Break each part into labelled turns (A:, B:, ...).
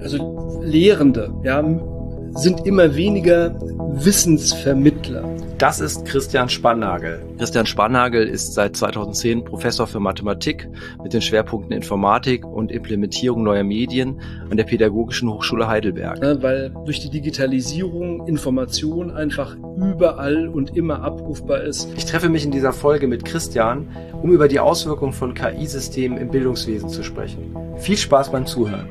A: Also Lehrende, ja, sind immer weniger Wissensvermittler.
B: Das ist Christian Spannagel. Christian Spannagel ist seit 2010 Professor für Mathematik mit den Schwerpunkten Informatik und Implementierung neuer Medien an der Pädagogischen Hochschule Heidelberg.
A: Ja, weil durch die Digitalisierung Information einfach überall und immer abrufbar ist.
B: Ich treffe mich in dieser Folge mit Christian, um über die Auswirkungen von KI-Systemen im Bildungswesen zu sprechen. Viel Spaß beim Zuhören.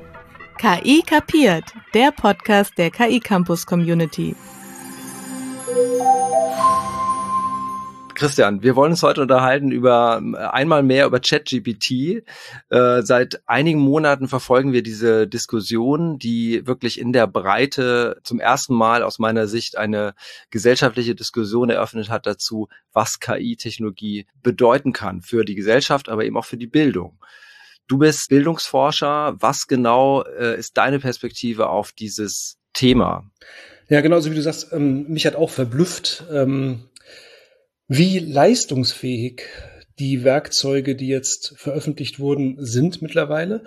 C: KI kapiert, der Podcast der KI Campus Community.
B: Christian, wir wollen uns heute unterhalten über einmal mehr über ChatGPT. Äh, seit einigen Monaten verfolgen wir diese Diskussion, die wirklich in der Breite zum ersten Mal aus meiner Sicht eine gesellschaftliche Diskussion eröffnet hat dazu, was KI-Technologie bedeuten kann für die Gesellschaft, aber eben auch für die Bildung. Du bist Bildungsforscher. Was genau äh, ist deine Perspektive auf dieses Thema?
A: Ja, genauso wie du sagst, ähm, mich hat auch verblüfft, ähm, wie leistungsfähig die Werkzeuge, die jetzt veröffentlicht wurden, sind mittlerweile.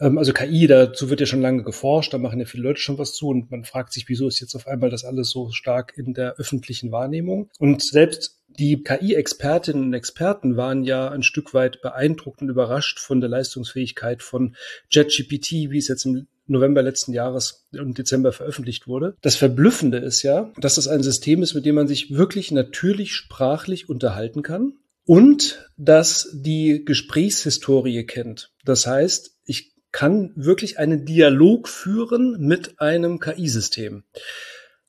A: Ähm, also KI, dazu wird ja schon lange geforscht, da machen ja viele Leute schon was zu und man fragt sich, wieso ist jetzt auf einmal das alles so stark in der öffentlichen Wahrnehmung? Und selbst die KI-Expertinnen und Experten waren ja ein Stück weit beeindruckt und überrascht von der Leistungsfähigkeit von JetGPT, wie es jetzt im November letzten Jahres und Dezember veröffentlicht wurde. Das Verblüffende ist ja, dass das ein System ist, mit dem man sich wirklich natürlich sprachlich unterhalten kann und dass die Gesprächshistorie kennt. Das heißt, ich kann wirklich einen Dialog führen mit einem KI-System.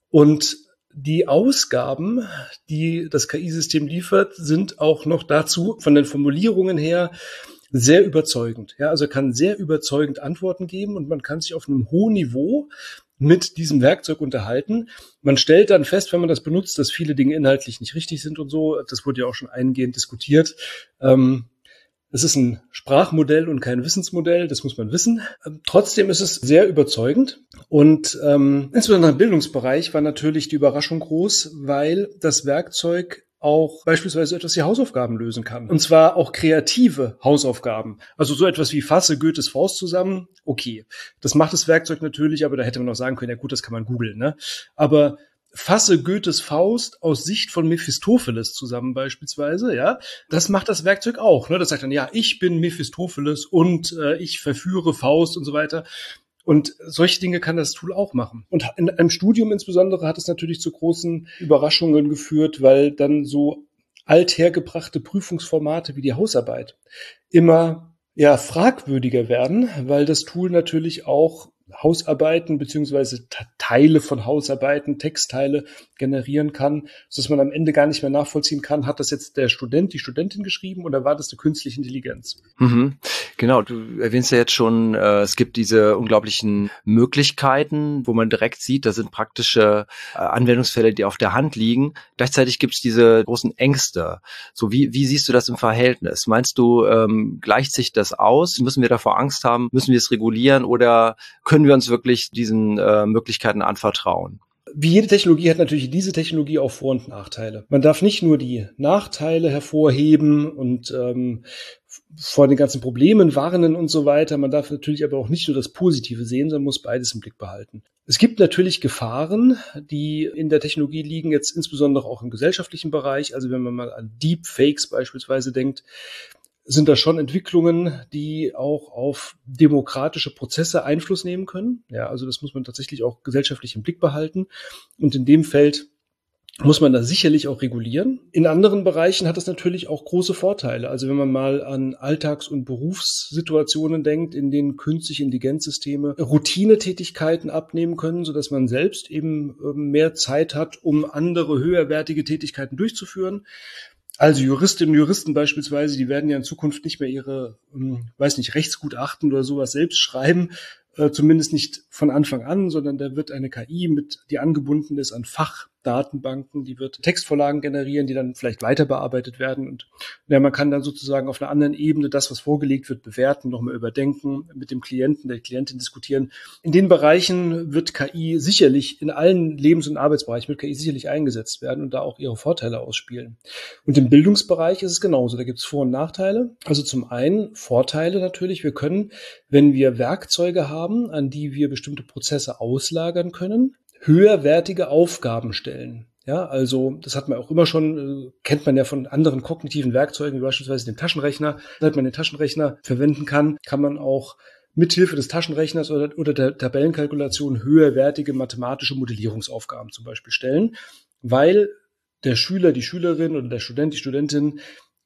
A: Und die Ausgaben, die das KI-System liefert, sind auch noch dazu von den Formulierungen her sehr überzeugend. Ja, also kann sehr überzeugend Antworten geben und man kann sich auf einem hohen Niveau mit diesem Werkzeug unterhalten. Man stellt dann fest, wenn man das benutzt, dass viele Dinge inhaltlich nicht richtig sind und so. Das wurde ja auch schon eingehend diskutiert. Ähm, es ist ein Sprachmodell und kein Wissensmodell, das muss man wissen. Ähm, trotzdem ist es sehr überzeugend und ähm, insbesondere im Bildungsbereich war natürlich die Überraschung groß, weil das Werkzeug auch beispielsweise etwas wie Hausaufgaben lösen kann. Und zwar auch kreative Hausaufgaben. Also so etwas wie fasse Goethes Faust zusammen. Okay, das macht das Werkzeug natürlich, aber da hätte man auch sagen können, ja gut, das kann man googeln. Ne? Aber fasse Goethes Faust aus Sicht von Mephistopheles zusammen beispielsweise, ja, das macht das Werkzeug auch. Ne? Das sagt dann, ja, ich bin Mephistopheles und äh, ich verführe Faust und so weiter. Und solche Dinge kann das Tool auch machen. Und in einem Studium insbesondere hat es natürlich zu großen Überraschungen geführt, weil dann so althergebrachte Prüfungsformate wie die Hausarbeit immer ja fragwürdiger werden, weil das Tool natürlich auch Hausarbeiten beziehungsweise Teile von Hausarbeiten, Textteile generieren kann, sodass man am Ende gar nicht mehr nachvollziehen kann, hat das jetzt der Student, die Studentin geschrieben oder war das eine künstliche Intelligenz?
B: Mhm. Genau, du erwähnst ja jetzt schon, äh, es gibt diese unglaublichen Möglichkeiten, wo man direkt sieht, da sind praktische äh, Anwendungsfälle, die auf der Hand liegen. Gleichzeitig gibt es diese großen Ängste. So wie, wie siehst du das im Verhältnis? Meinst du, ähm, gleicht sich das aus? Müssen wir davor Angst haben? Müssen wir es regulieren oder können wir uns wirklich diesen äh, Möglichkeiten anvertrauen?
A: Wie jede Technologie hat natürlich diese Technologie auch Vor- und Nachteile. Man darf nicht nur die Nachteile hervorheben und ähm, vor den ganzen Problemen warnen und so weiter. Man darf natürlich aber auch nicht nur das Positive sehen, sondern muss beides im Blick behalten. Es gibt natürlich Gefahren, die in der Technologie liegen, jetzt insbesondere auch im gesellschaftlichen Bereich. Also wenn man mal an Deepfakes beispielsweise denkt, sind da schon Entwicklungen, die auch auf demokratische Prozesse Einfluss nehmen können. Ja, also das muss man tatsächlich auch gesellschaftlich im Blick behalten. Und in dem Feld muss man da sicherlich auch regulieren. In anderen Bereichen hat es natürlich auch große Vorteile. Also wenn man mal an Alltags- und Berufssituationen denkt, in denen künstliche Intelligenzsysteme Routinetätigkeiten abnehmen können, sodass man selbst eben ähm, mehr Zeit hat, um andere höherwertige Tätigkeiten durchzuführen. Also Juristinnen und Juristen beispielsweise, die werden ja in Zukunft nicht mehr ihre, ähm, weiß nicht, Rechtsgutachten oder sowas selbst schreiben, äh, zumindest nicht von Anfang an, sondern da wird eine KI mit, die angebunden ist an Fach Datenbanken, die wird Textvorlagen generieren, die dann vielleicht weiter bearbeitet werden. Und ja, man kann dann sozusagen auf einer anderen Ebene das, was vorgelegt wird, bewerten, nochmal überdenken, mit dem Klienten, der Klientin diskutieren. In den Bereichen wird KI sicherlich, in allen Lebens- und Arbeitsbereichen wird KI sicherlich eingesetzt werden und da auch ihre Vorteile ausspielen. Und im Bildungsbereich ist es genauso. Da gibt es Vor- und Nachteile. Also zum einen Vorteile natürlich. Wir können, wenn wir Werkzeuge haben, an die wir bestimmte Prozesse auslagern können, höherwertige Aufgaben stellen. Ja, also das hat man auch immer schon, äh, kennt man ja von anderen kognitiven Werkzeugen, wie beispielsweise den Taschenrechner. Seit man den Taschenrechner verwenden kann, kann man auch mithilfe des Taschenrechners oder, oder der Tabellenkalkulation höherwertige mathematische Modellierungsaufgaben zum Beispiel stellen, weil der Schüler, die Schülerin oder der Student, die Studentin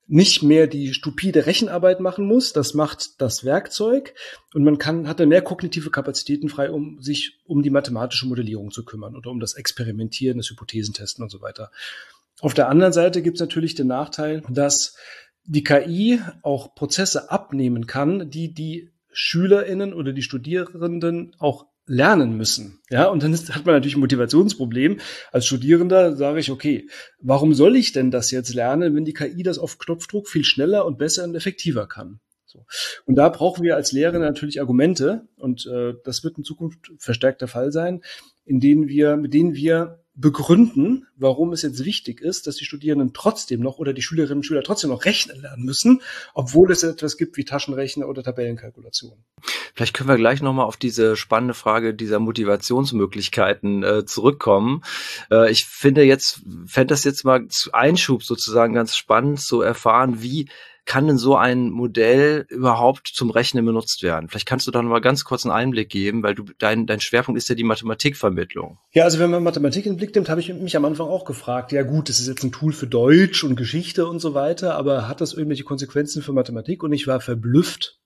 A: nicht mehr die stupide Rechenarbeit machen muss. Das macht das Werkzeug und man kann, hat dann mehr kognitive Kapazitäten frei, um sich um die mathematische Modellierung zu kümmern oder um das Experimentieren, das Hypothesentesten und so weiter. Auf der anderen Seite gibt es natürlich den Nachteil, dass die KI auch Prozesse abnehmen kann, die die SchülerInnen oder die Studierenden auch lernen müssen. Ja, und dann ist, hat man natürlich ein Motivationsproblem. Als Studierender sage ich, okay, warum soll ich denn das jetzt lernen, wenn die KI das auf Knopfdruck viel schneller und besser und effektiver kann? So. Und da brauchen wir als Lehrer natürlich Argumente, und äh, das wird in Zukunft verstärkt der Fall sein, in denen wir, mit denen wir begründen, warum es jetzt wichtig ist, dass die Studierenden trotzdem noch oder die Schülerinnen und Schüler trotzdem noch rechnen lernen müssen, obwohl es etwas gibt wie Taschenrechner oder Tabellenkalkulation.
B: Vielleicht können wir gleich nochmal auf diese spannende Frage dieser Motivationsmöglichkeiten äh, zurückkommen. Äh, ich finde jetzt, fände das jetzt mal zu Einschub sozusagen ganz spannend zu erfahren, wie kann denn so ein Modell überhaupt zum Rechnen benutzt werden? Vielleicht kannst du da mal ganz kurz einen Einblick geben, weil du dein, dein Schwerpunkt ist ja die Mathematikvermittlung.
A: Ja, also wenn man Mathematik in den Blick nimmt, habe ich mich am Anfang auch gefragt, ja gut, das ist jetzt ein Tool für Deutsch und Geschichte und so weiter, aber hat das irgendwelche Konsequenzen für Mathematik? Und ich war verblüfft,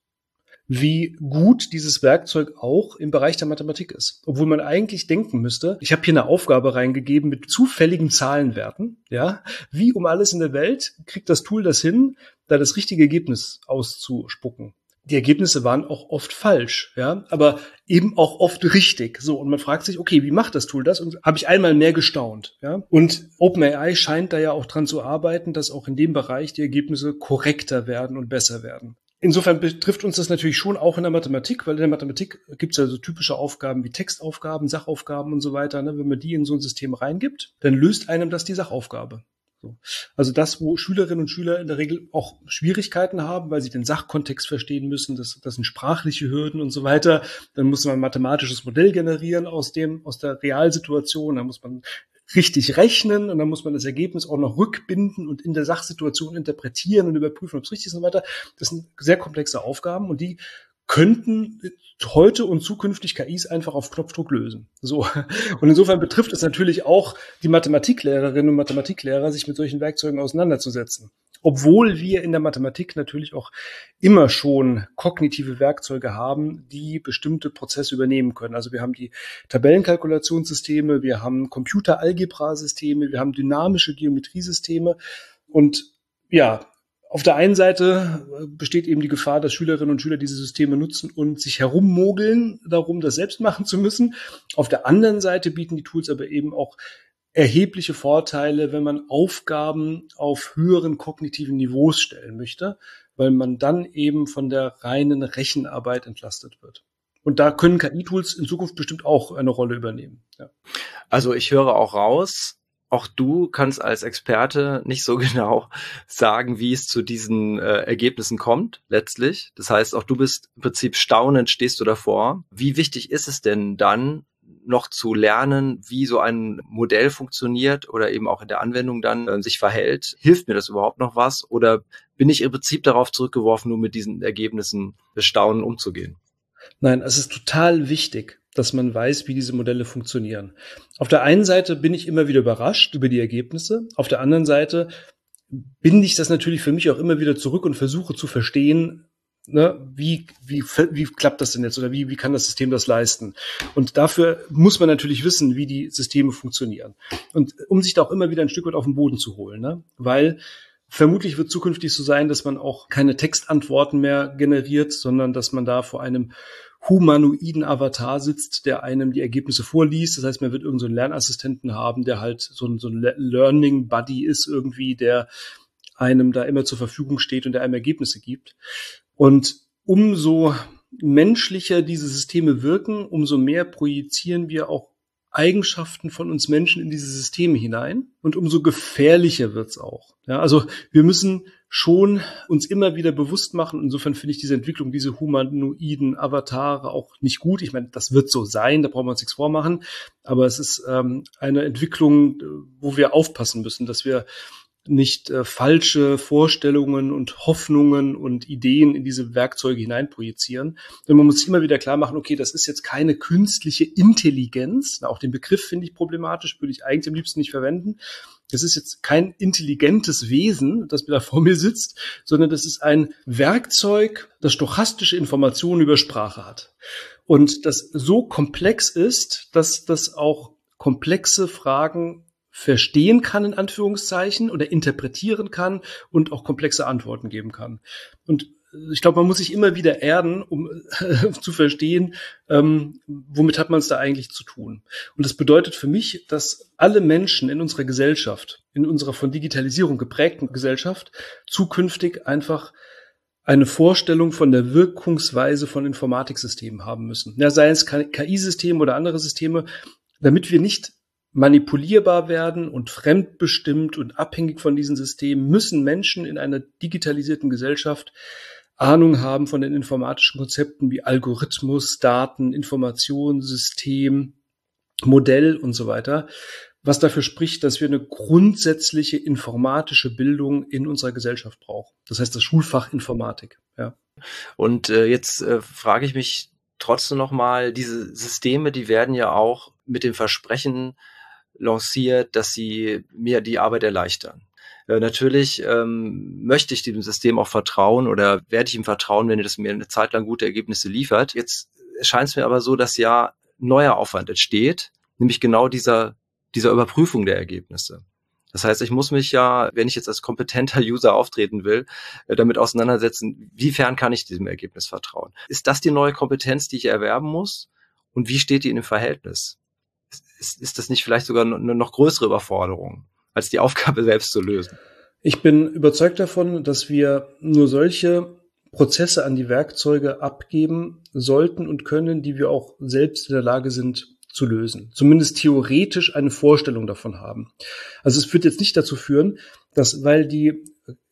A: wie gut dieses Werkzeug auch im Bereich der Mathematik ist. Obwohl man eigentlich denken müsste, ich habe hier eine Aufgabe reingegeben mit zufälligen Zahlenwerten, ja, wie um alles in der Welt kriegt das Tool das hin, da das richtige Ergebnis auszuspucken. Die Ergebnisse waren auch oft falsch, ja, aber eben auch oft richtig. So und man fragt sich, okay, wie macht das Tool das? Und habe ich einmal mehr gestaunt, ja. Und OpenAI scheint da ja auch dran zu arbeiten, dass auch in dem Bereich die Ergebnisse korrekter werden und besser werden. Insofern betrifft uns das natürlich schon auch in der Mathematik, weil in der Mathematik gibt es ja so typische Aufgaben wie Textaufgaben, Sachaufgaben und so weiter. Ne? Wenn man die in so ein System reingibt, dann löst einem das die Sachaufgabe. So. Also das, wo Schülerinnen und Schüler in der Regel auch Schwierigkeiten haben, weil sie den Sachkontext verstehen müssen, das, das sind sprachliche Hürden und so weiter. Dann muss man ein mathematisches Modell generieren aus dem, aus der Realsituation. Dann muss man richtig rechnen und dann muss man das Ergebnis auch noch rückbinden und in der Sachsituation interpretieren und überprüfen, ob es richtig ist und weiter. Das sind sehr komplexe Aufgaben und die könnten heute und zukünftig KIs einfach auf Knopfdruck lösen. So. Und insofern betrifft es natürlich auch die Mathematiklehrerinnen und Mathematiklehrer, sich mit solchen Werkzeugen auseinanderzusetzen. Obwohl wir in der Mathematik natürlich auch immer schon kognitive Werkzeuge haben, die bestimmte Prozesse übernehmen können. Also wir haben die Tabellenkalkulationssysteme, wir haben Computeralgebra-Systeme, wir haben dynamische Geometriesysteme und ja, auf der einen Seite äh, besteht eben die Gefahr, dass Schülerinnen und Schüler diese Systeme nutzen und sich herummogeln darum, das selbst machen zu müssen. Auf der anderen Seite bieten die Tools aber eben auch erhebliche Vorteile, wenn man Aufgaben auf höheren kognitiven Niveaus stellen möchte, weil man dann eben von der reinen Rechenarbeit entlastet wird. Und da können KI-Tools in Zukunft bestimmt auch eine Rolle übernehmen. Ja.
B: Also ich höre auch raus, auch du kannst als Experte nicht so genau sagen, wie es zu diesen äh, Ergebnissen kommt, letztlich. Das heißt, auch du bist im Prinzip staunend, stehst du davor. Wie wichtig ist es denn dann, noch zu lernen, wie so ein Modell funktioniert oder eben auch in der Anwendung dann äh, sich verhält? Hilft mir das überhaupt noch was? Oder bin ich im Prinzip darauf zurückgeworfen, nur mit diesen Ergebnissen des Staunen umzugehen?
A: Nein, es ist total wichtig, dass man weiß, wie diese Modelle funktionieren. Auf der einen Seite bin ich immer wieder überrascht über die Ergebnisse. Auf der anderen Seite binde ich das natürlich für mich auch immer wieder zurück und versuche zu verstehen, ne, wie, wie, wie klappt das denn jetzt oder wie, wie kann das System das leisten? Und dafür muss man natürlich wissen, wie die Systeme funktionieren. Und um sich da auch immer wieder ein Stück weit auf den Boden zu holen, ne? weil vermutlich wird zukünftig so sein, dass man auch keine Textantworten mehr generiert, sondern dass man da vor einem humanoiden Avatar sitzt, der einem die Ergebnisse vorliest. Das heißt, man wird irgendeinen so Lernassistenten haben, der halt so ein, so ein Learning Buddy ist irgendwie, der einem da immer zur Verfügung steht und der einem Ergebnisse gibt. Und umso menschlicher diese Systeme wirken, umso mehr projizieren wir auch Eigenschaften von uns Menschen in diese Systeme hinein und umso gefährlicher wird's auch. Ja, also wir müssen schon uns immer wieder bewusst machen. Insofern finde ich diese Entwicklung, diese humanoiden Avatare auch nicht gut. Ich meine, das wird so sein, da brauchen wir uns nichts vormachen. Aber es ist ähm, eine Entwicklung, wo wir aufpassen müssen, dass wir nicht äh, falsche Vorstellungen und Hoffnungen und Ideen in diese Werkzeuge hineinprojizieren. Denn man muss immer wieder klar machen, okay, das ist jetzt keine künstliche Intelligenz. auch den Begriff finde ich problematisch, würde ich eigentlich am liebsten nicht verwenden. Das ist jetzt kein intelligentes Wesen, das mir da vor mir sitzt, sondern das ist ein Werkzeug, das stochastische Informationen über Sprache hat. Und das so komplex ist, dass das auch komplexe Fragen verstehen kann, in Anführungszeichen, oder interpretieren kann und auch komplexe Antworten geben kann. Und ich glaube, man muss sich immer wieder erden, um äh, zu verstehen, ähm, womit hat man es da eigentlich zu tun. Und das bedeutet für mich, dass alle Menschen in unserer Gesellschaft, in unserer von Digitalisierung geprägten Gesellschaft, zukünftig einfach eine Vorstellung von der Wirkungsweise von Informatiksystemen haben müssen. Ja, sei es KI-Systeme oder andere Systeme, damit wir nicht manipulierbar werden und fremdbestimmt und abhängig von diesen Systemen, müssen Menschen in einer digitalisierten Gesellschaft Ahnung haben von den informatischen Konzepten wie Algorithmus, Daten, Information, System, Modell und so weiter, was dafür spricht, dass wir eine grundsätzliche informatische Bildung in unserer Gesellschaft brauchen. Das heißt das Schulfach Informatik. Ja.
B: Und äh, jetzt äh, frage ich mich trotzdem noch mal: Diese Systeme, die werden ja auch mit dem Versprechen lanciert, dass sie mir die Arbeit erleichtern. Äh, natürlich ähm, möchte ich diesem System auch vertrauen oder werde ich ihm vertrauen, wenn es mir eine Zeit lang gute Ergebnisse liefert. Jetzt scheint es mir aber so, dass ja neuer Aufwand entsteht, nämlich genau dieser, dieser Überprüfung der Ergebnisse. Das heißt, ich muss mich ja, wenn ich jetzt als kompetenter User auftreten will, äh, damit auseinandersetzen, wiefern kann ich diesem Ergebnis vertrauen? Ist das die neue Kompetenz, die ich erwerben muss? Und wie steht die in dem Verhältnis? Ist, ist das nicht vielleicht sogar eine noch größere Überforderung, als die Aufgabe selbst zu lösen?
A: Ich bin überzeugt davon, dass wir nur solche Prozesse an die Werkzeuge abgeben sollten und können, die wir auch selbst in der Lage sind zu lösen. Zumindest theoretisch eine Vorstellung davon haben. Also es wird jetzt nicht dazu führen, dass weil die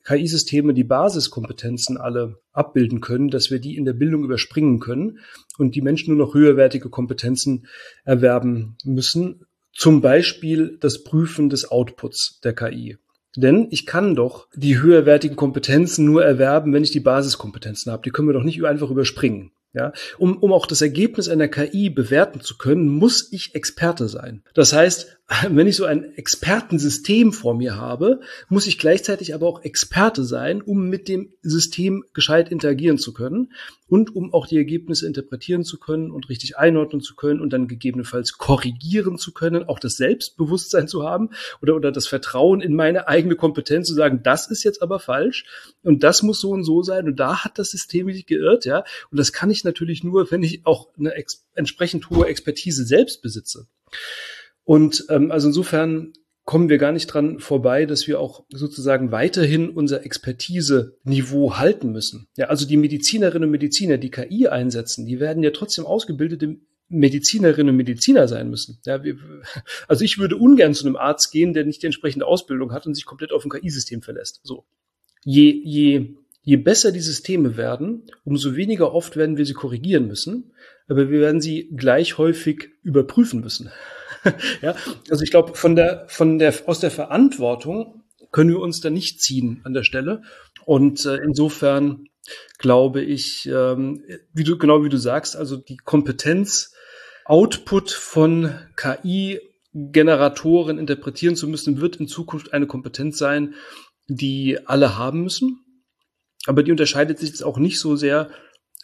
A: KI-Systeme die Basiskompetenzen alle abbilden können, dass wir die in der Bildung überspringen können und die Menschen nur noch höherwertige Kompetenzen erwerben müssen. Zum Beispiel das Prüfen des Outputs der KI. Denn ich kann doch die höherwertigen Kompetenzen nur erwerben, wenn ich die Basiskompetenzen habe. Die können wir doch nicht einfach überspringen. Ja, um, um auch das Ergebnis einer KI bewerten zu können, muss ich Experte sein. Das heißt, wenn ich so ein Expertensystem vor mir habe, muss ich gleichzeitig aber auch Experte sein, um mit dem System gescheit interagieren zu können und um auch die Ergebnisse interpretieren zu können und richtig einordnen zu können und dann gegebenenfalls korrigieren zu können, auch das Selbstbewusstsein zu haben oder, oder das Vertrauen in meine eigene Kompetenz zu sagen, das ist jetzt aber falsch und das muss so und so sein und da hat das System sich geirrt, ja. Und das kann ich natürlich nur, wenn ich auch eine entsprechend hohe Expertise selbst besitze. Und ähm, also insofern kommen wir gar nicht dran vorbei, dass wir auch sozusagen weiterhin unser Expertise-Niveau halten müssen. Ja, also die Medizinerinnen und Mediziner, die KI einsetzen, die werden ja trotzdem ausgebildete Medizinerinnen und Mediziner sein müssen. Ja, wir, also ich würde ungern zu einem Arzt gehen, der nicht die entsprechende Ausbildung hat und sich komplett auf ein KI-System verlässt. So. Je, je, je besser die Systeme werden, umso weniger oft werden wir sie korrigieren müssen, aber wir werden sie gleich häufig überprüfen müssen. ja, also ich glaube, von der, von der, aus der Verantwortung können wir uns da nicht ziehen an der Stelle. Und äh, insofern glaube ich, ähm, wie du, genau wie du sagst, also die Kompetenz, Output von KI Generatoren interpretieren zu müssen, wird in Zukunft eine Kompetenz sein, die alle haben müssen. Aber die unterscheidet sich jetzt auch nicht so sehr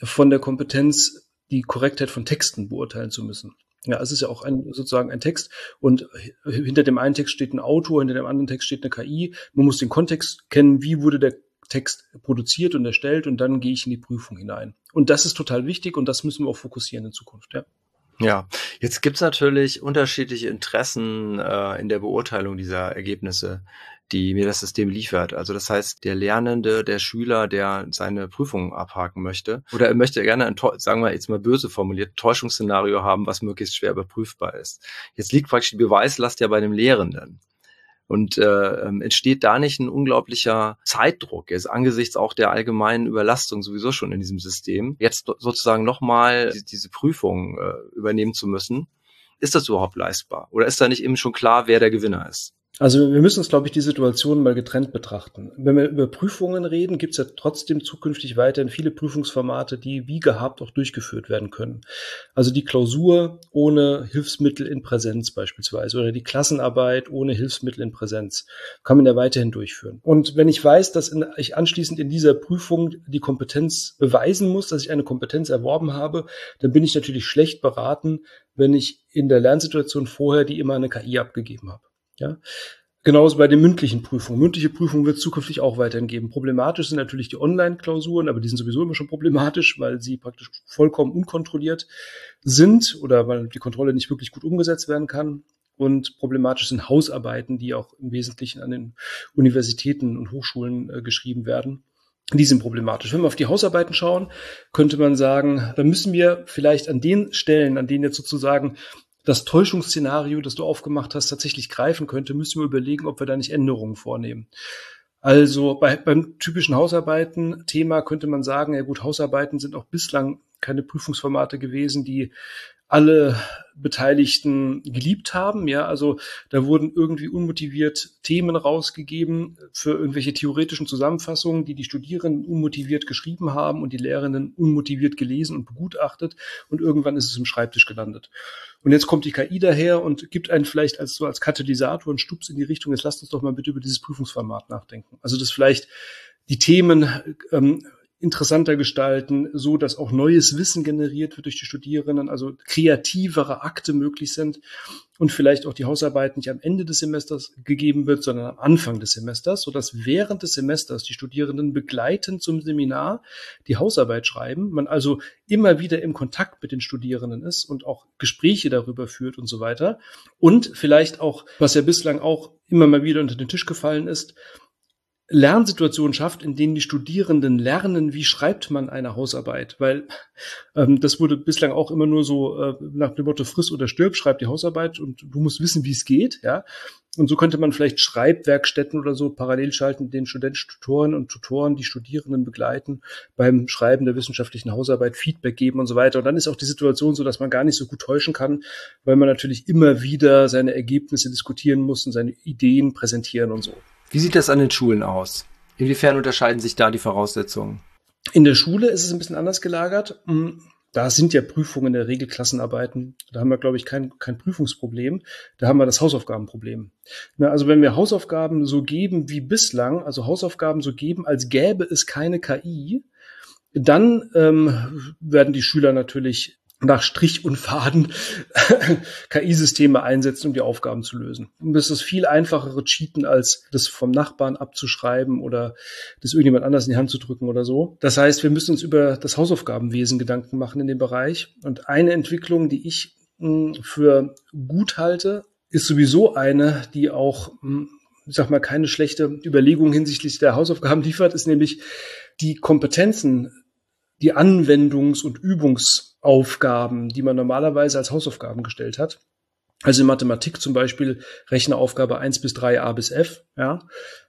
A: von der Kompetenz, die Korrektheit von Texten beurteilen zu müssen. Ja, es ist ja auch ein, sozusagen ein Text und hinter dem einen Text steht ein Autor, hinter dem anderen Text steht eine KI. Man muss den Kontext kennen, wie wurde der Text produziert und erstellt und dann gehe ich in die Prüfung hinein. Und das ist total wichtig und das müssen wir auch fokussieren in Zukunft, ja.
B: Ja, jetzt gibt's natürlich unterschiedliche Interessen äh, in der Beurteilung dieser Ergebnisse, die mir das System liefert. Also das heißt, der Lernende, der Schüler, der seine Prüfungen abhaken möchte, oder er möchte gerne ein, sagen wir jetzt mal böse formuliert, Täuschungsszenario haben, was möglichst schwer überprüfbar ist. Jetzt liegt praktisch die Beweislast ja bei dem Lehrenden. Und äh, ähm, entsteht da nicht ein unglaublicher Zeitdruck, jetzt angesichts auch der allgemeinen Überlastung sowieso schon in diesem System, jetzt sozusagen nochmal diese Prüfung äh, übernehmen zu müssen? Ist das überhaupt leistbar? Oder ist da nicht eben schon klar, wer der Gewinner ist?
A: Also wir müssen uns, glaube ich, die Situation mal getrennt betrachten. Wenn wir über Prüfungen reden, gibt es ja trotzdem zukünftig weiterhin viele Prüfungsformate, die wie gehabt auch durchgeführt werden können. Also die Klausur ohne Hilfsmittel in Präsenz beispielsweise oder die Klassenarbeit ohne Hilfsmittel in Präsenz kann man ja weiterhin durchführen. Und wenn ich weiß, dass ich anschließend in dieser Prüfung die Kompetenz beweisen muss, dass ich eine Kompetenz erworben habe, dann bin ich natürlich schlecht beraten, wenn ich in der Lernsituation vorher die immer eine KI abgegeben habe. Ja. Genauso bei den mündlichen Prüfungen. Mündliche Prüfungen wird es zukünftig auch weiterhin geben. Problematisch sind natürlich die Online-Klausuren, aber die sind sowieso immer schon problematisch, weil sie praktisch vollkommen unkontrolliert sind oder weil die Kontrolle nicht wirklich gut umgesetzt werden kann. Und problematisch sind Hausarbeiten, die auch im Wesentlichen an den Universitäten und Hochschulen äh, geschrieben werden. Die sind problematisch. Wenn wir auf die Hausarbeiten schauen, könnte man sagen, da müssen wir vielleicht an den Stellen, an denen jetzt sozusagen das Täuschungsszenario, das du aufgemacht hast, tatsächlich greifen könnte, müssen wir überlegen, ob wir da nicht Änderungen vornehmen. Also bei, beim typischen Hausarbeiten-Thema könnte man sagen, ja gut, Hausarbeiten sind auch bislang keine Prüfungsformate gewesen, die alle Beteiligten geliebt haben. Ja, also da wurden irgendwie unmotiviert Themen rausgegeben für irgendwelche theoretischen Zusammenfassungen, die die Studierenden unmotiviert geschrieben haben und die Lehrenden unmotiviert gelesen und begutachtet. Und irgendwann ist es im Schreibtisch gelandet. Und jetzt kommt die KI daher und gibt einen vielleicht als so als Katalysator einen Stups in die Richtung. Jetzt lasst uns doch mal bitte über dieses Prüfungsformat nachdenken. Also das vielleicht die Themen ähm, interessanter gestalten, so dass auch neues Wissen generiert wird durch die Studierenden, also kreativere Akte möglich sind und vielleicht auch die Hausarbeit nicht am Ende des Semesters gegeben wird, sondern am Anfang des Semesters, so dass während des Semesters die Studierenden begleitend zum Seminar die Hausarbeit schreiben, man also immer wieder im Kontakt mit den Studierenden ist und auch Gespräche darüber führt und so weiter. Und vielleicht auch, was ja bislang auch immer mal wieder unter den Tisch gefallen ist, Lernsituationen schafft, in denen die Studierenden lernen, wie schreibt man eine Hausarbeit. Weil ähm, das wurde bislang auch immer nur so äh, nach dem Motto friss oder stirb, schreib die Hausarbeit und du musst wissen, wie es geht. Ja, Und so könnte man vielleicht Schreibwerkstätten oder so parallel schalten, den Studenten, Tutoren und Tutoren die Studierenden begleiten beim Schreiben der wissenschaftlichen Hausarbeit, Feedback geben und so weiter. Und dann ist auch die Situation so, dass man gar nicht so gut täuschen kann, weil man natürlich immer wieder seine Ergebnisse diskutieren muss und seine Ideen präsentieren und so.
B: Wie sieht das an den Schulen aus? Inwiefern unterscheiden sich da die Voraussetzungen?
A: In der Schule ist es ein bisschen anders gelagert. Hm, da sind ja Prüfungen in der Regel Klassenarbeiten. Da haben wir, glaube ich, kein, kein Prüfungsproblem. Da haben wir das Hausaufgabenproblem. Na, also wenn wir Hausaufgaben so geben wie bislang, also Hausaufgaben so geben, als gäbe es keine KI, dann ähm, werden die Schüler natürlich nach Strich und Faden KI-Systeme einsetzen, um die Aufgaben zu lösen. Und das ist viel einfachere Cheaten, als das vom Nachbarn abzuschreiben oder das irgendjemand anders in die Hand zu drücken oder so. Das heißt, wir müssen uns über das Hausaufgabenwesen Gedanken machen in dem Bereich. Und eine Entwicklung, die ich hm, für gut halte, ist sowieso eine, die auch, hm, ich sag mal, keine schlechte Überlegung hinsichtlich der Hausaufgaben liefert, ist nämlich die Kompetenzen, die Anwendungs- und Übungs Aufgaben, die man normalerweise als Hausaufgaben gestellt hat. Also in Mathematik zum Beispiel Rechneraufgabe 1 bis 3 A bis F, ja,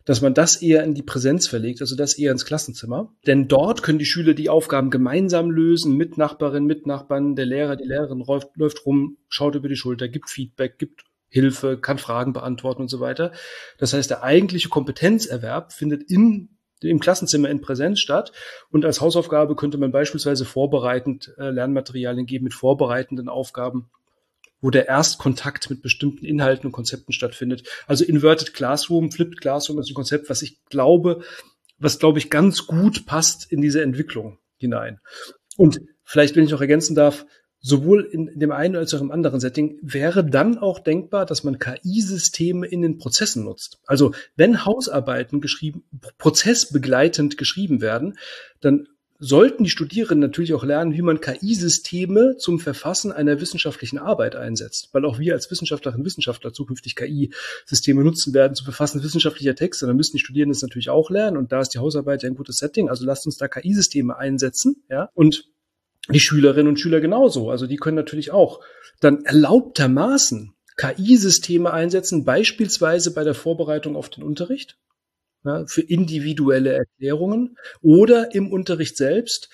A: dass man das eher in die Präsenz verlegt, also das eher ins Klassenzimmer. Denn dort können die Schüler die Aufgaben gemeinsam lösen, mit Nachbarin, mit Nachbarn, der Lehrer, die Lehrerin läuft, läuft rum, schaut über die Schulter, gibt Feedback, gibt Hilfe, kann Fragen beantworten und so weiter. Das heißt, der eigentliche Kompetenzerwerb findet in im Klassenzimmer in Präsenz statt. Und als Hausaufgabe könnte man beispielsweise vorbereitend äh, Lernmaterialien geben mit vorbereitenden Aufgaben, wo der Erstkontakt mit bestimmten Inhalten und Konzepten stattfindet. Also Inverted Classroom, Flipped Classroom ist ein Konzept, was ich glaube, was glaube ich ganz gut passt in diese Entwicklung hinein. Und vielleicht, wenn ich noch ergänzen darf, sowohl in dem einen als auch im anderen Setting, wäre dann auch denkbar, dass man KI-Systeme in den Prozessen nutzt. Also wenn Hausarbeiten geschrieben, prozessbegleitend geschrieben werden, dann sollten die Studierenden natürlich auch lernen, wie man KI-Systeme zum Verfassen einer wissenschaftlichen Arbeit einsetzt. Weil auch wir als Wissenschaftlerinnen und Wissenschaftler zukünftig KI-Systeme nutzen werden zum Verfassen wissenschaftlicher Texte. Dann müssen die Studierenden es natürlich auch lernen. Und da ist die Hausarbeit ja ein gutes Setting. Also lasst uns da KI-Systeme einsetzen. Ja, und die Schülerinnen und Schüler genauso. Also die können natürlich auch dann erlaubtermaßen KI-Systeme einsetzen, beispielsweise bei der Vorbereitung auf den Unterricht, ja, für individuelle Erklärungen oder im Unterricht selbst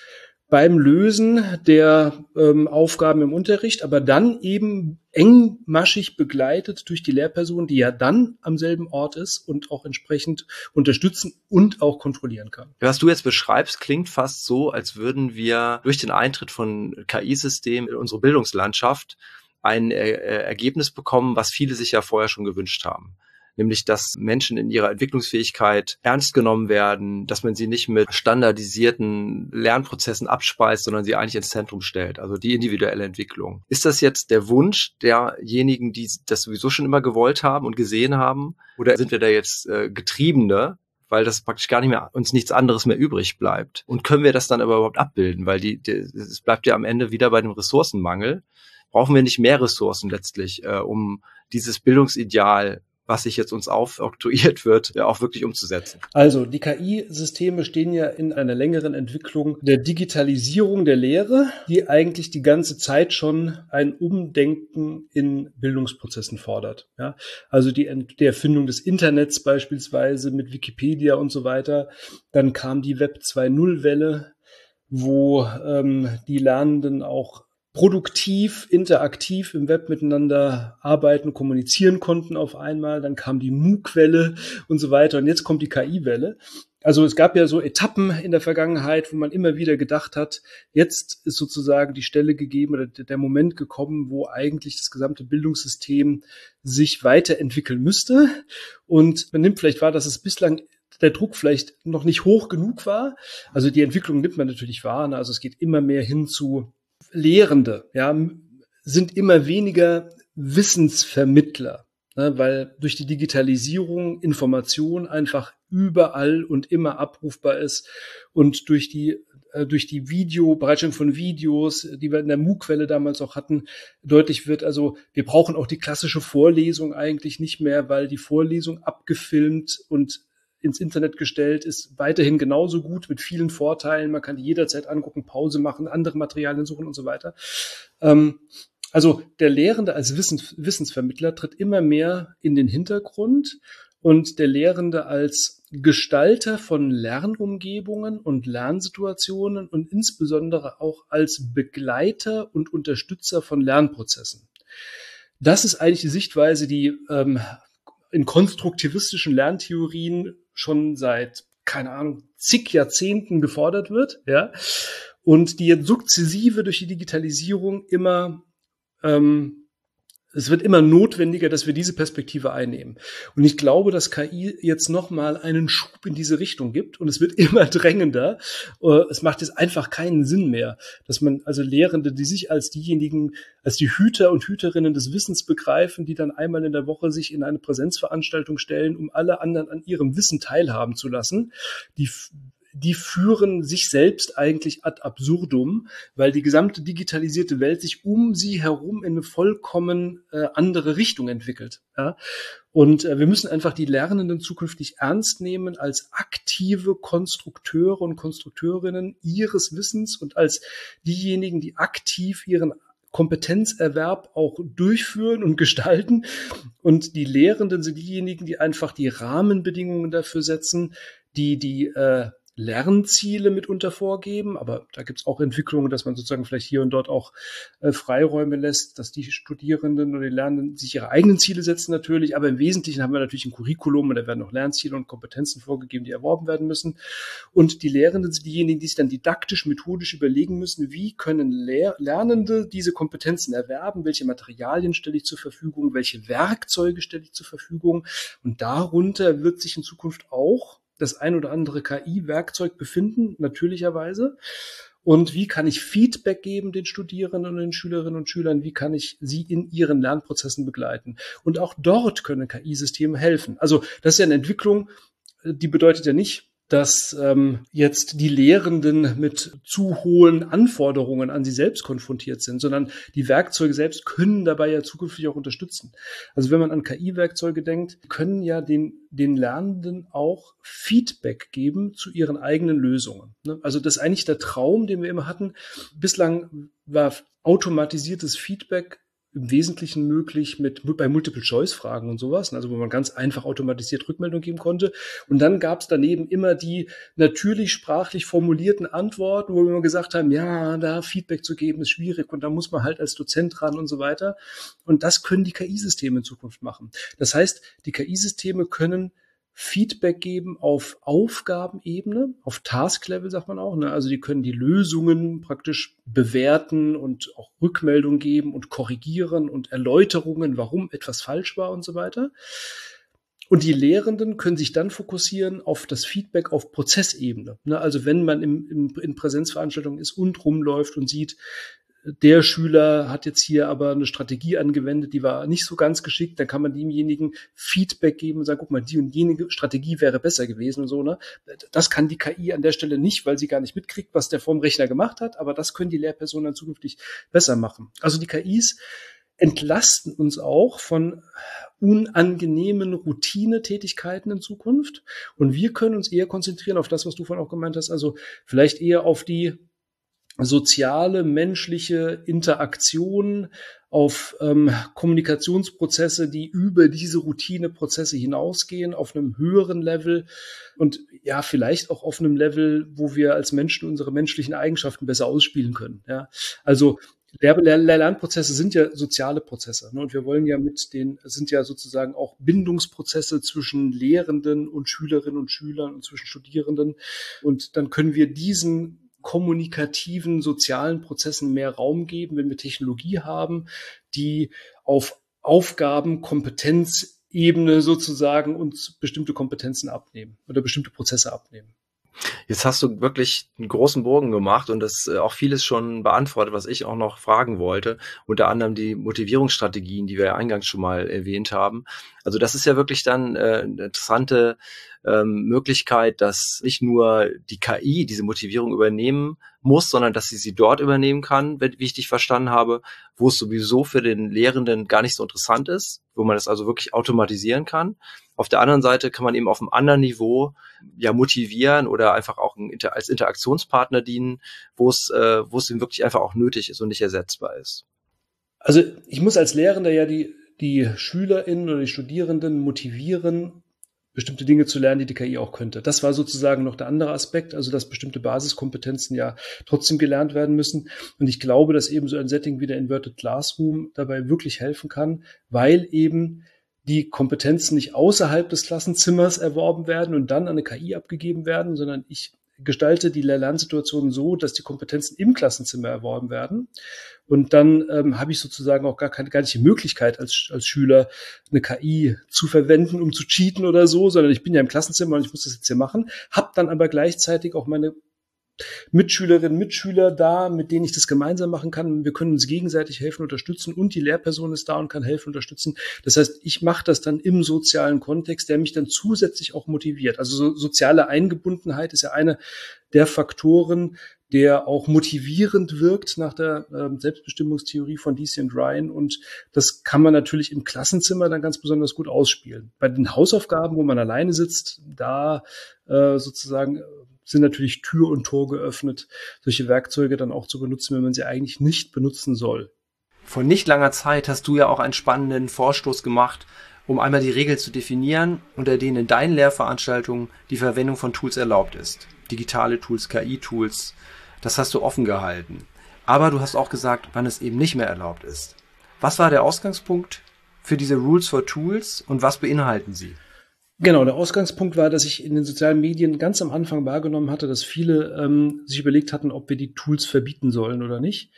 A: beim Lösen der ähm, Aufgaben im Unterricht, aber dann eben engmaschig begleitet durch die Lehrperson, die ja dann am selben Ort ist und auch entsprechend unterstützen und auch kontrollieren kann.
B: Was du jetzt beschreibst, klingt fast so, als würden wir durch den Eintritt von KI-Systemen in unsere Bildungslandschaft ein äh, Ergebnis bekommen, was viele sich ja vorher schon gewünscht haben nämlich dass Menschen in ihrer Entwicklungsfähigkeit ernst genommen werden, dass man sie nicht mit standardisierten Lernprozessen abspeist, sondern sie eigentlich ins Zentrum stellt, also die individuelle Entwicklung. Ist das jetzt der Wunsch derjenigen, die das sowieso schon immer gewollt haben und gesehen haben, oder sind wir da jetzt äh, Getriebene, weil das praktisch gar nicht mehr uns nichts anderes mehr übrig bleibt. Und können wir das dann aber überhaupt abbilden? Weil die, die es bleibt ja am Ende wieder bei dem Ressourcenmangel. Brauchen wir nicht mehr Ressourcen letztlich, äh, um dieses Bildungsideal was sich jetzt uns aufoktroyiert wird, auch wirklich umzusetzen.
A: Also die KI-Systeme stehen ja in einer längeren Entwicklung der Digitalisierung der Lehre, die eigentlich die ganze Zeit schon ein Umdenken in Bildungsprozessen fordert. Ja, also die, die Erfindung des Internets beispielsweise mit Wikipedia und so weiter. Dann kam die Web 2.0-Welle, wo ähm, die Lernenden auch produktiv, interaktiv im Web miteinander arbeiten, kommunizieren konnten auf einmal. Dann kam die MOOC-Welle und so weiter. Und jetzt kommt die KI-Welle. Also es gab ja so Etappen in der Vergangenheit, wo man immer wieder gedacht hat, jetzt ist sozusagen die Stelle gegeben oder der Moment gekommen, wo eigentlich das gesamte Bildungssystem sich weiterentwickeln müsste. Und man nimmt vielleicht wahr, dass es bislang der Druck vielleicht noch nicht hoch genug war. Also die Entwicklung nimmt man natürlich wahr. Ne? Also es geht immer mehr hin zu Lehrende, ja, sind immer weniger Wissensvermittler, ne, weil durch die Digitalisierung Information einfach überall und immer abrufbar ist und durch die äh, durch die Video, Bereitstellung von Videos, die wir in der MOOC-Quelle damals auch hatten, deutlich wird, also wir brauchen auch die klassische Vorlesung eigentlich nicht mehr, weil die Vorlesung abgefilmt und ins Internet gestellt, ist weiterhin genauso gut mit vielen Vorteilen. Man kann die jederzeit angucken, Pause machen, andere Materialien suchen und so weiter. Ähm, also der Lehrende als Wissens Wissensvermittler tritt immer mehr in den Hintergrund und der Lehrende als Gestalter von Lernumgebungen und Lernsituationen und insbesondere auch als Begleiter und Unterstützer von Lernprozessen. Das ist eigentlich die Sichtweise, die ähm, in konstruktivistischen Lerntheorien schon seit, keine Ahnung, zig Jahrzehnten gefordert wird, ja, und die jetzt sukzessive durch die Digitalisierung immer ähm, es wird immer notwendiger, dass wir diese Perspektive einnehmen. Und ich glaube, dass KI jetzt nochmal einen Schub in diese Richtung gibt und es wird immer drängender. Äh, es macht jetzt einfach keinen Sinn mehr, dass man also Lehrende, die sich als diejenigen, als die Hüter und Hüterinnen des Wissens begreifen, die dann einmal in der Woche sich in eine Präsenzveranstaltung stellen, um alle anderen an ihrem Wissen teilhaben zu lassen, die die führen sich selbst eigentlich ad absurdum, weil die gesamte digitalisierte Welt sich um sie herum in eine vollkommen äh, andere Richtung entwickelt. Ja? Und äh, wir müssen einfach die Lernenden zukünftig ernst nehmen als aktive Konstrukteure und Konstrukteurinnen ihres Wissens und als diejenigen, die aktiv ihren Kompetenzerwerb auch durchführen und gestalten. Und die Lehrenden sind diejenigen, die einfach die Rahmenbedingungen dafür setzen, die die äh, Lernziele mitunter vorgeben, aber da gibt es auch Entwicklungen, dass man sozusagen vielleicht hier und dort auch äh, Freiräume lässt, dass die Studierenden oder die Lernenden sich ihre eigenen Ziele setzen natürlich, aber im Wesentlichen haben wir natürlich ein Curriculum und da werden auch Lernziele und Kompetenzen vorgegeben, die erworben werden müssen. Und die Lehrenden sind diejenigen, die sich dann didaktisch, methodisch überlegen müssen, wie können Lehr Lernende diese Kompetenzen erwerben, welche Materialien stelle ich zur Verfügung, welche Werkzeuge stelle ich zur Verfügung und darunter wird sich in Zukunft auch das ein oder andere KI-Werkzeug befinden, natürlicherweise. und wie kann ich Feedback geben den Studierenden und den Schülerinnen und Schülern, wie kann ich sie in ihren Lernprozessen begleiten. Und auch dort können KI-Systeme helfen. Also das ist ja eine Entwicklung, die bedeutet ja nicht, dass ähm, jetzt die Lehrenden mit zu hohen Anforderungen an sie selbst konfrontiert sind, sondern die Werkzeuge selbst können dabei ja zukünftig auch unterstützen. Also wenn man an KI-Werkzeuge denkt, können ja den, den Lernenden auch Feedback geben zu ihren eigenen Lösungen. Ne? Also das ist eigentlich der Traum, den wir immer hatten. Bislang war automatisiertes Feedback im Wesentlichen möglich mit bei Multiple-Choice-Fragen und sowas, also wo man ganz einfach automatisiert Rückmeldung geben konnte. Und dann gab es daneben immer die natürlich sprachlich formulierten Antworten, wo wir immer gesagt haben, ja, da Feedback zu geben ist schwierig und da muss man halt als Dozent ran und so weiter. Und das können die KI-Systeme in Zukunft machen. Das heißt, die KI-Systeme können Feedback geben auf Aufgabenebene, auf Task-Level sagt man auch. Ne? Also die können die Lösungen praktisch bewerten und auch Rückmeldung geben und korrigieren und Erläuterungen, warum etwas falsch war und so weiter. Und die Lehrenden können sich dann fokussieren auf das Feedback auf Prozessebene. Ne? Also wenn man im, im, in Präsenzveranstaltungen ist und rumläuft und sieht, der Schüler hat jetzt hier aber eine Strategie angewendet, die war nicht so ganz geschickt, dann kann man demjenigen Feedback geben und sagen, guck mal, die und jene Strategie wäre besser gewesen und so, ne? Das kann die KI an der Stelle nicht, weil sie gar nicht mitkriegt, was der vom Rechner gemacht hat, aber das können die Lehrpersonen dann zukünftig besser machen. Also die KIs entlasten uns auch von unangenehmen Routinetätigkeiten in Zukunft und wir können uns eher konzentrieren auf das, was du vorhin auch gemeint hast, also vielleicht eher auf die soziale, menschliche Interaktion, auf ähm, Kommunikationsprozesse, die über diese Routineprozesse hinausgehen, auf einem höheren Level und ja, vielleicht auch auf einem Level, wo wir als Menschen unsere menschlichen Eigenschaften besser ausspielen können. Ja, also Lernprozesse sind ja soziale Prozesse. Ne? Und wir wollen ja mit den, sind ja sozusagen auch Bindungsprozesse zwischen Lehrenden und Schülerinnen und Schülern und zwischen Studierenden. Und dann können wir diesen kommunikativen, sozialen Prozessen mehr Raum geben, wenn wir Technologie haben, die auf Aufgaben, Kompetenzebene sozusagen uns bestimmte Kompetenzen abnehmen oder bestimmte Prozesse abnehmen.
B: Jetzt hast du wirklich einen großen Bogen gemacht und das äh, auch vieles schon beantwortet, was ich auch noch fragen wollte. Unter anderem die Motivierungsstrategien, die wir ja eingangs schon mal erwähnt haben. Also das ist ja wirklich dann äh, eine interessante ähm, Möglichkeit, dass nicht nur die KI diese Motivierung übernehmen muss, sondern dass sie sie dort übernehmen kann, wie ich dich verstanden habe, wo es sowieso für den Lehrenden gar nicht so interessant ist, wo man das also wirklich automatisieren kann. Auf der anderen Seite kann man eben auf einem anderen Niveau ja motivieren oder einfach auch als Interaktionspartner dienen, wo es, äh, wo es eben wirklich einfach auch nötig ist und nicht ersetzbar ist.
A: Also ich muss als Lehrender ja die, die SchülerInnen oder die Studierenden motivieren, bestimmte Dinge zu lernen, die die KI auch könnte. Das war sozusagen noch der andere Aspekt, also dass bestimmte Basiskompetenzen ja trotzdem gelernt werden müssen. Und ich glaube, dass eben so ein Setting wie der Inverted Classroom dabei wirklich helfen kann, weil eben die Kompetenzen nicht außerhalb des Klassenzimmers erworben werden und dann an eine KI abgegeben werden, sondern ich gestalte die Lernsituation so, dass die Kompetenzen im Klassenzimmer erworben werden. Und dann ähm, habe ich sozusagen auch gar keine gar nicht die Möglichkeit als, als Schüler eine KI zu verwenden, um zu cheaten oder so, sondern ich bin ja im Klassenzimmer und ich muss das jetzt hier machen, habe dann aber gleichzeitig auch meine Mitschülerinnen, Mitschüler da, mit denen ich das gemeinsam machen kann. Wir können uns gegenseitig helfen, unterstützen und die Lehrperson ist da und kann helfen, unterstützen. Das heißt, ich mache das dann im sozialen Kontext, der mich dann zusätzlich auch motiviert. Also so soziale Eingebundenheit ist ja eine der Faktoren, der auch motivierend wirkt nach der äh, Selbstbestimmungstheorie von DC und Ryan. Und das kann man natürlich im Klassenzimmer dann ganz besonders gut ausspielen. Bei den Hausaufgaben, wo man alleine sitzt, da äh, sozusagen sind natürlich Tür und Tor geöffnet, solche Werkzeuge dann auch zu benutzen, wenn man sie eigentlich nicht benutzen soll.
B: Vor nicht langer Zeit hast du ja auch einen spannenden Vorstoß gemacht, um einmal die Regeln zu definieren, unter denen in deinen Lehrveranstaltungen die Verwendung von Tools erlaubt ist. Digitale Tools, KI-Tools, das hast du offen gehalten. Aber du hast auch gesagt, wann es eben nicht mehr erlaubt ist. Was war der Ausgangspunkt für diese Rules for Tools und was beinhalten sie?
A: Genau, der Ausgangspunkt war, dass ich in den sozialen Medien ganz am Anfang wahrgenommen hatte, dass viele ähm, sich überlegt hatten, ob wir die Tools verbieten sollen oder nicht.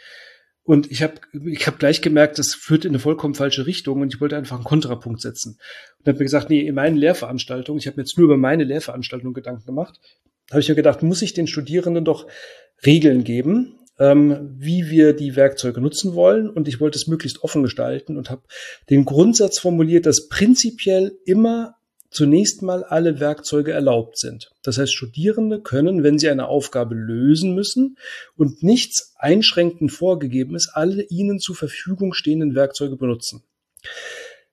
A: Und ich habe ich hab gleich gemerkt, das führt in eine vollkommen falsche Richtung und ich wollte einfach einen Kontrapunkt setzen. Und habe mir gesagt, nee, in meinen Lehrveranstaltungen, ich habe mir jetzt nur über meine Lehrveranstaltung Gedanken gemacht, habe ich mir gedacht, muss ich den Studierenden doch Regeln geben, ähm, wie wir die Werkzeuge nutzen wollen. Und ich wollte es möglichst offen gestalten und habe den Grundsatz formuliert, dass prinzipiell immer zunächst mal alle Werkzeuge erlaubt sind. Das heißt, Studierende können, wenn sie eine Aufgabe lösen müssen und nichts einschränkend vorgegeben ist, alle ihnen zur Verfügung stehenden Werkzeuge benutzen.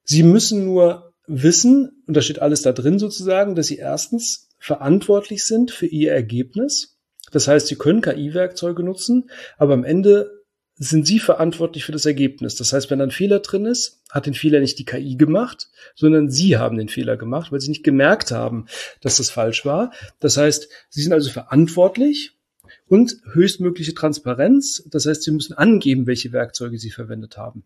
A: Sie müssen nur wissen, und da steht alles da drin sozusagen, dass sie erstens verantwortlich sind für ihr Ergebnis. Das heißt, sie können KI-Werkzeuge nutzen, aber am Ende sind sie verantwortlich für das Ergebnis. Das heißt, wenn ein Fehler drin ist, hat den Fehler nicht die KI gemacht, sondern sie haben den Fehler gemacht, weil sie nicht gemerkt haben, dass das falsch war. Das heißt, sie sind also verantwortlich und höchstmögliche Transparenz. Das heißt, sie müssen angeben, welche Werkzeuge sie verwendet haben.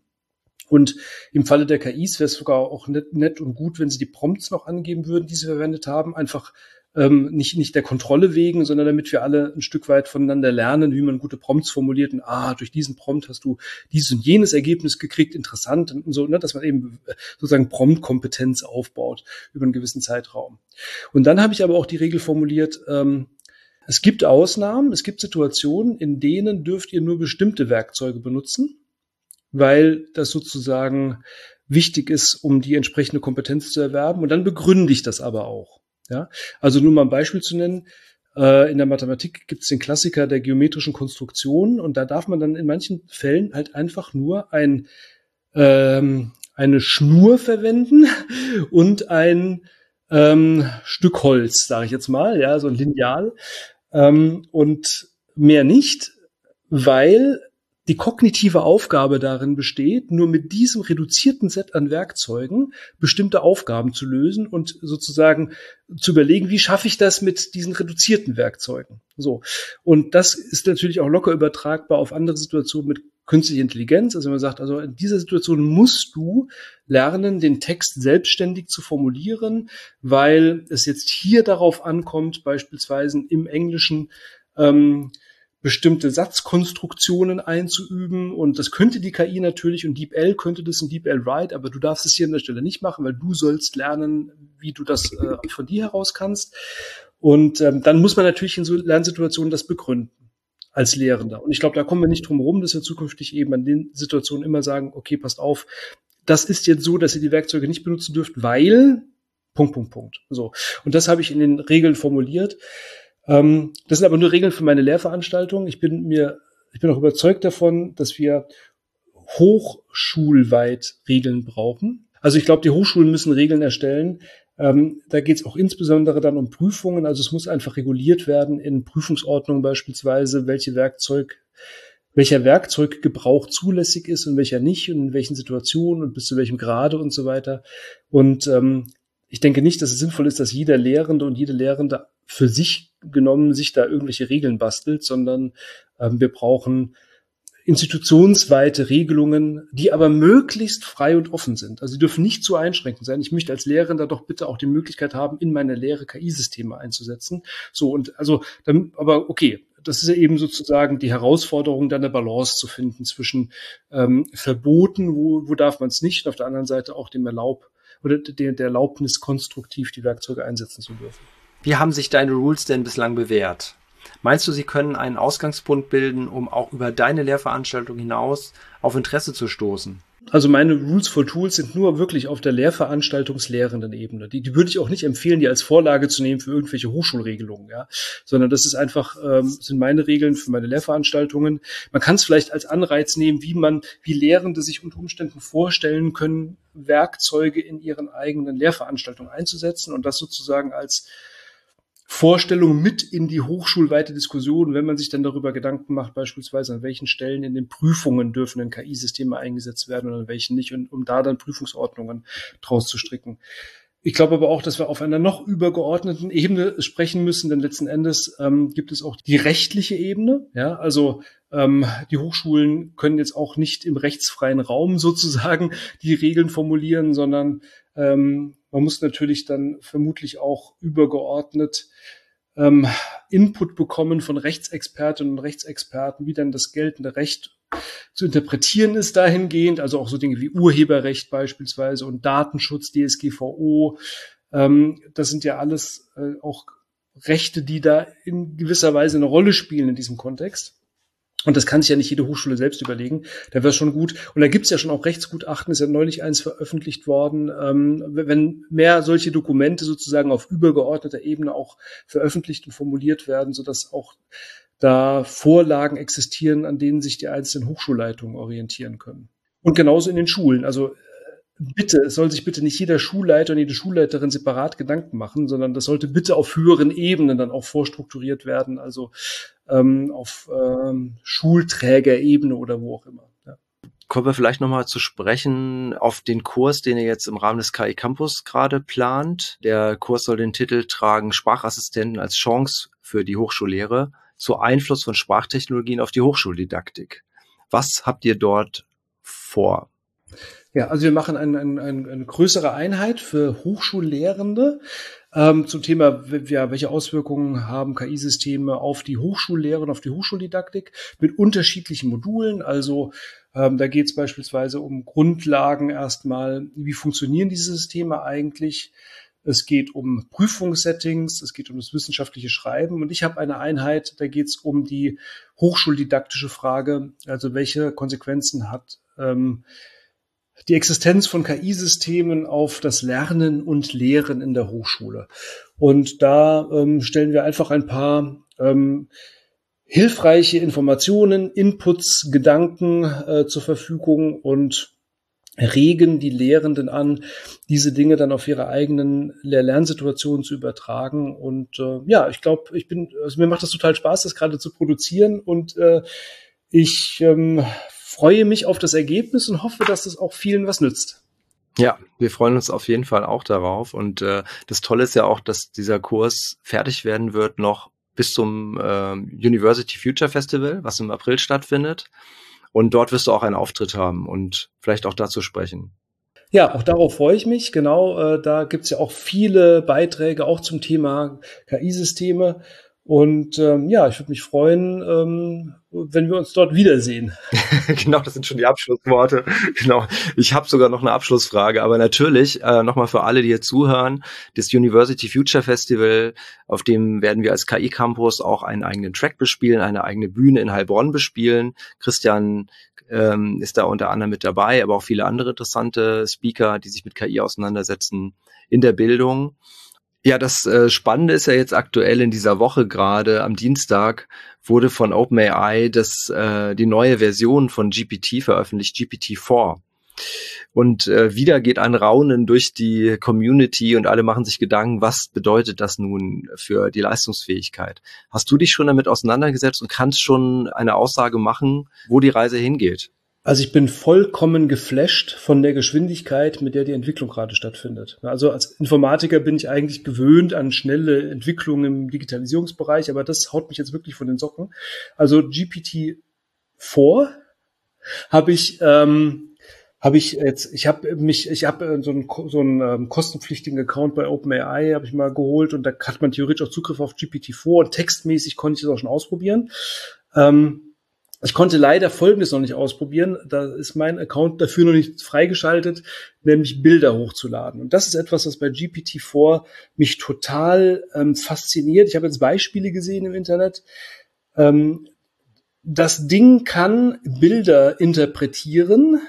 A: Und im Falle der KIs wäre es sogar auch nett, nett und gut, wenn sie die Prompts noch angeben würden, die sie verwendet haben, einfach ähm, nicht, nicht der Kontrolle wegen, sondern damit wir alle ein Stück weit voneinander lernen, wie man gute Prompts formuliert und ah, durch diesen Prompt hast du dieses und jenes Ergebnis gekriegt, interessant und so, ne, dass man eben sozusagen Prompt-Kompetenz aufbaut über einen gewissen Zeitraum. Und dann habe ich aber auch die Regel formuliert, ähm, es gibt Ausnahmen, es gibt Situationen, in denen dürft ihr nur bestimmte Werkzeuge benutzen, weil das sozusagen wichtig ist, um die entsprechende Kompetenz zu erwerben. Und dann begründe ich das aber auch. Ja, also nur mal ein Beispiel zu nennen. Äh, in der Mathematik gibt es den Klassiker der geometrischen Konstruktion und da darf man dann in manchen Fällen halt einfach nur ein, ähm, eine Schnur verwenden und ein ähm, Stück Holz, sage ich jetzt mal, ja, so ein Lineal ähm, und mehr nicht, weil die kognitive Aufgabe darin besteht, nur mit diesem reduzierten Set an Werkzeugen bestimmte Aufgaben zu lösen und sozusagen zu überlegen, wie schaffe ich das mit diesen reduzierten Werkzeugen. So. Und das ist natürlich auch locker übertragbar auf andere Situationen mit künstlicher Intelligenz. Also man sagt, also in dieser Situation musst du lernen, den Text selbstständig zu formulieren, weil es jetzt hier darauf ankommt, beispielsweise im Englischen, ähm, bestimmte Satzkonstruktionen einzuüben. Und das könnte die KI natürlich und DeepL könnte das in DeepL Write, aber du darfst es hier an der Stelle nicht machen, weil du sollst lernen, wie du das äh, von dir heraus kannst. Und ähm, dann muss man natürlich in so Lernsituationen das begründen als Lehrender. Und ich glaube, da kommen wir nicht drum herum, dass wir zukünftig eben an den Situationen immer sagen, okay, passt auf, das ist jetzt so, dass ihr die Werkzeuge nicht benutzen dürft, weil Punkt, Punkt, Punkt. So. Und das habe ich in den Regeln formuliert. Ähm, das sind aber nur Regeln für meine Lehrveranstaltung. Ich bin mir, ich bin auch überzeugt davon, dass wir hochschulweit Regeln brauchen. Also ich glaube, die Hochschulen müssen Regeln erstellen. Ähm, da geht es auch insbesondere dann um Prüfungen. Also es muss einfach reguliert werden in Prüfungsordnungen beispielsweise, welche Werkzeug, welcher Werkzeuggebrauch zulässig ist und welcher nicht und in welchen Situationen und bis zu welchem Grade und so weiter. Und ähm, ich denke nicht, dass es sinnvoll ist, dass jeder Lehrende und jede Lehrende für sich genommen sich da irgendwelche Regeln bastelt, sondern ähm, wir brauchen institutionsweite Regelungen, die aber möglichst frei und offen sind. Also sie dürfen nicht zu einschränkend sein. Ich möchte als Lehrerin doch bitte auch die Möglichkeit haben, in meine Lehre KI-Systeme einzusetzen. So und also, dann, aber okay, das ist ja eben sozusagen die Herausforderung, dann eine Balance zu finden zwischen ähm, Verboten, wo, wo darf man es nicht, und auf der anderen Seite auch dem Erlaub oder der, der Erlaubnis, konstruktiv die Werkzeuge einsetzen zu dürfen.
B: Wie haben sich deine Rules denn bislang bewährt? Meinst du, sie können einen Ausgangspunkt bilden, um auch über deine Lehrveranstaltung hinaus auf Interesse zu stoßen?
A: Also meine Rules for Tools sind nur wirklich auf der Lehrveranstaltungslehrenden Ebene. Die, die würde ich auch nicht empfehlen, die als Vorlage zu nehmen für irgendwelche Hochschulregelungen, ja, sondern das ist einfach ähm, sind meine Regeln für meine Lehrveranstaltungen. Man kann es vielleicht als Anreiz nehmen, wie man, wie Lehrende sich unter Umständen vorstellen können, Werkzeuge in ihren eigenen Lehrveranstaltungen einzusetzen und das sozusagen als Vorstellung mit in die hochschulweite Diskussion, wenn man sich dann darüber Gedanken macht, beispielsweise an welchen Stellen in den Prüfungen dürfen denn KI-Systeme eingesetzt werden und an welchen nicht, und um da dann Prüfungsordnungen draus zu stricken. Ich glaube aber auch, dass wir auf einer noch übergeordneten Ebene sprechen müssen, denn letzten Endes ähm, gibt es auch die rechtliche Ebene. Ja, also ähm, die Hochschulen können jetzt auch nicht im rechtsfreien Raum sozusagen die Regeln formulieren, sondern ähm, man muss natürlich dann vermutlich auch übergeordnet ähm, Input bekommen von Rechtsexpertinnen und Rechtsexperten, wie dann das geltende Recht zu interpretieren ist dahingehend, also auch so Dinge wie Urheberrecht beispielsweise und Datenschutz, DSGVO. Ähm, das sind ja alles äh, auch Rechte, die da in gewisser Weise eine Rolle spielen in diesem Kontext. Und das kann sich ja nicht jede Hochschule selbst überlegen. Da wäre es schon gut. Und da gibt es ja schon auch Rechtsgutachten, ist ja neulich eins veröffentlicht worden. Ähm, wenn mehr solche Dokumente sozusagen auf übergeordneter Ebene auch veröffentlicht und formuliert werden, sodass auch da Vorlagen existieren, an denen sich die einzelnen Hochschulleitungen orientieren können. Und genauso in den Schulen. Also bitte, es soll sich bitte nicht jeder Schulleiter und jede Schulleiterin separat Gedanken machen, sondern das sollte bitte auf höheren Ebenen dann auch vorstrukturiert werden, also ähm, auf ähm, Schulträgerebene oder wo auch immer. Ja.
B: Kommen wir vielleicht nochmal zu sprechen auf den Kurs, den ihr jetzt im Rahmen des KI Campus gerade plant. Der Kurs soll den Titel tragen Sprachassistenten als Chance für die Hochschullehre zu Einfluss von Sprachtechnologien auf die Hochschuldidaktik. Was habt ihr dort vor?
A: Ja, also wir machen ein, ein, ein, eine größere Einheit für Hochschullehrende ähm, zum Thema, ja, welche Auswirkungen haben KI-Systeme auf die Hochschullehre und auf die Hochschuldidaktik mit unterschiedlichen Modulen. Also ähm, da geht es beispielsweise um Grundlagen erstmal, wie funktionieren diese Systeme eigentlich. Es geht um Prüfungssettings, es geht um das wissenschaftliche Schreiben und ich habe eine Einheit, da geht es um die hochschuldidaktische Frage, also welche Konsequenzen hat ähm, die Existenz von KI-Systemen auf das Lernen und Lehren in der Hochschule. Und da ähm, stellen wir einfach ein paar ähm, hilfreiche Informationen, Inputs, Gedanken äh, zur Verfügung und regen die Lehrenden an, diese Dinge dann auf ihre eigenen Lehr-Lernsituationen zu übertragen. Und äh, ja, ich glaube, ich bin, also mir macht das total Spaß, das gerade zu produzieren und äh, ich ähm, freue mich auf das Ergebnis und hoffe, dass es auch vielen was nützt.
B: Ja, wir freuen uns auf jeden Fall auch darauf. Und äh, das Tolle ist ja auch, dass dieser Kurs fertig werden wird noch bis zum äh, University Future Festival, was im April stattfindet. Und dort wirst du auch einen Auftritt haben und vielleicht auch dazu sprechen.
A: Ja, auch darauf freue ich mich. Genau, äh, da gibt's ja auch viele Beiträge auch zum Thema KI-Systeme. Und ähm, ja, ich würde mich freuen, ähm, wenn wir uns dort wiedersehen.
B: genau, das sind schon die Abschlussworte. Genau. Ich habe sogar noch eine Abschlussfrage, aber natürlich äh, nochmal für alle, die hier zuhören, das University Future Festival, auf dem werden wir als KI Campus auch einen eigenen Track bespielen, eine eigene Bühne in Heilbronn bespielen. Christian ähm, ist da unter anderem mit dabei, aber auch viele andere interessante Speaker, die sich mit KI auseinandersetzen in der Bildung. Ja, das äh, Spannende ist ja jetzt aktuell in dieser Woche gerade am Dienstag wurde von OpenAI das äh, die neue Version von GPT veröffentlicht, GPT-4. Und äh, wieder geht ein Raunen durch die Community und alle machen sich Gedanken, was bedeutet das nun für die Leistungsfähigkeit? Hast du dich schon damit auseinandergesetzt und kannst schon eine Aussage machen, wo die Reise hingeht?
A: Also ich bin vollkommen geflasht von der Geschwindigkeit, mit der die Entwicklung gerade stattfindet. Also als Informatiker bin ich eigentlich gewöhnt an schnelle Entwicklungen im Digitalisierungsbereich, aber das haut mich jetzt wirklich von den Socken. Also GPT 4 habe ich ähm, habe ich jetzt, ich habe mich, ich habe so einen, so einen ähm, kostenpflichtigen Account bei OpenAI, habe ich mal geholt und da hat man theoretisch auch Zugriff auf GPT-4 und textmäßig konnte ich das auch schon ausprobieren. Ähm, ich konnte leider Folgendes noch nicht ausprobieren. Da ist mein Account dafür noch nicht freigeschaltet, nämlich Bilder hochzuladen. Und das ist etwas, was bei GPT-4 mich total ähm, fasziniert. Ich habe jetzt Beispiele gesehen im Internet. Ähm, das Ding kann Bilder interpretieren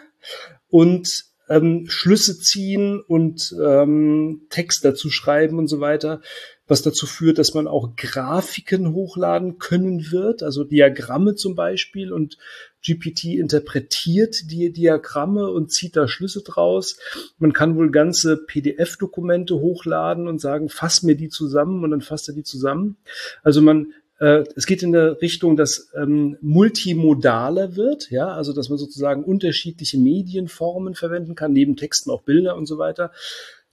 A: und ähm, Schlüsse ziehen und ähm, Text dazu schreiben und so weiter was dazu führt, dass man auch Grafiken hochladen können wird, also Diagramme zum Beispiel und GPT interpretiert die Diagramme und zieht da Schlüsse draus. Man kann wohl ganze PDF-Dokumente hochladen und sagen, fass mir die zusammen und dann fasst er die zusammen. Also man äh, es geht in der Richtung, dass ähm, multimodaler wird, ja, also dass man sozusagen unterschiedliche Medienformen verwenden kann, neben Texten auch Bilder und so weiter,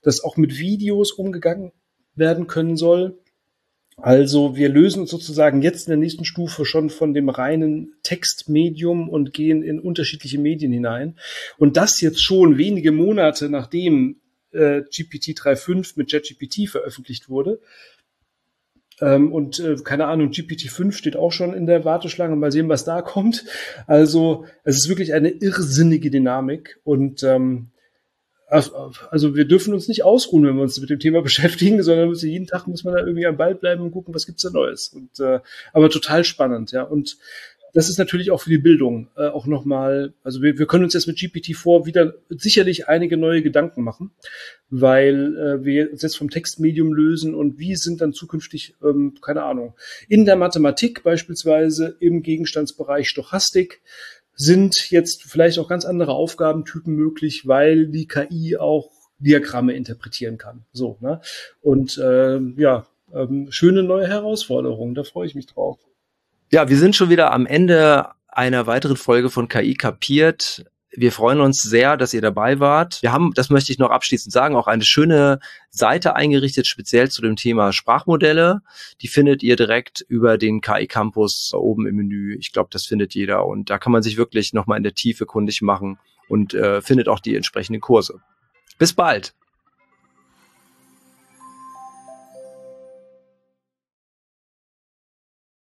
A: dass auch mit Videos umgegangen werden können soll. Also wir lösen uns sozusagen jetzt in der nächsten Stufe schon von dem reinen Textmedium und gehen in unterschiedliche Medien hinein. Und das jetzt schon wenige Monate nachdem äh, GPT 3.5 mit JetGPT veröffentlicht wurde. Ähm, und äh, keine Ahnung, GPT-5 steht auch schon in der Warteschlange. Mal sehen, was da kommt. Also es ist wirklich eine irrsinnige Dynamik und ähm, also wir dürfen uns nicht ausruhen, wenn wir uns mit dem Thema beschäftigen, sondern jeden Tag muss man da irgendwie am Ball bleiben und gucken, was gibt's da Neues. Und, äh, aber total spannend, ja. Und das ist natürlich auch für die Bildung äh, auch nochmal, also wir, wir können uns jetzt mit GPT-4 wieder sicherlich einige neue Gedanken machen, weil äh, wir uns jetzt vom Textmedium lösen und wie sind dann zukünftig, ähm, keine Ahnung, in der Mathematik beispielsweise im Gegenstandsbereich Stochastik sind jetzt vielleicht auch ganz andere Aufgabentypen möglich, weil die KI auch Diagramme interpretieren kann. So, ne? Und äh, ja, ähm, schöne neue Herausforderungen, da freue ich mich drauf.
B: Ja, wir sind schon wieder am Ende einer weiteren Folge von KI kapiert. Wir freuen uns sehr, dass ihr dabei wart. Wir haben, das möchte ich noch abschließend sagen, auch eine schöne Seite eingerichtet, speziell zu dem Thema Sprachmodelle. Die findet ihr direkt über den KI Campus oben im Menü. Ich glaube, das findet jeder. Und da kann man sich wirklich nochmal in der Tiefe kundig machen und äh, findet auch die entsprechenden Kurse. Bis bald.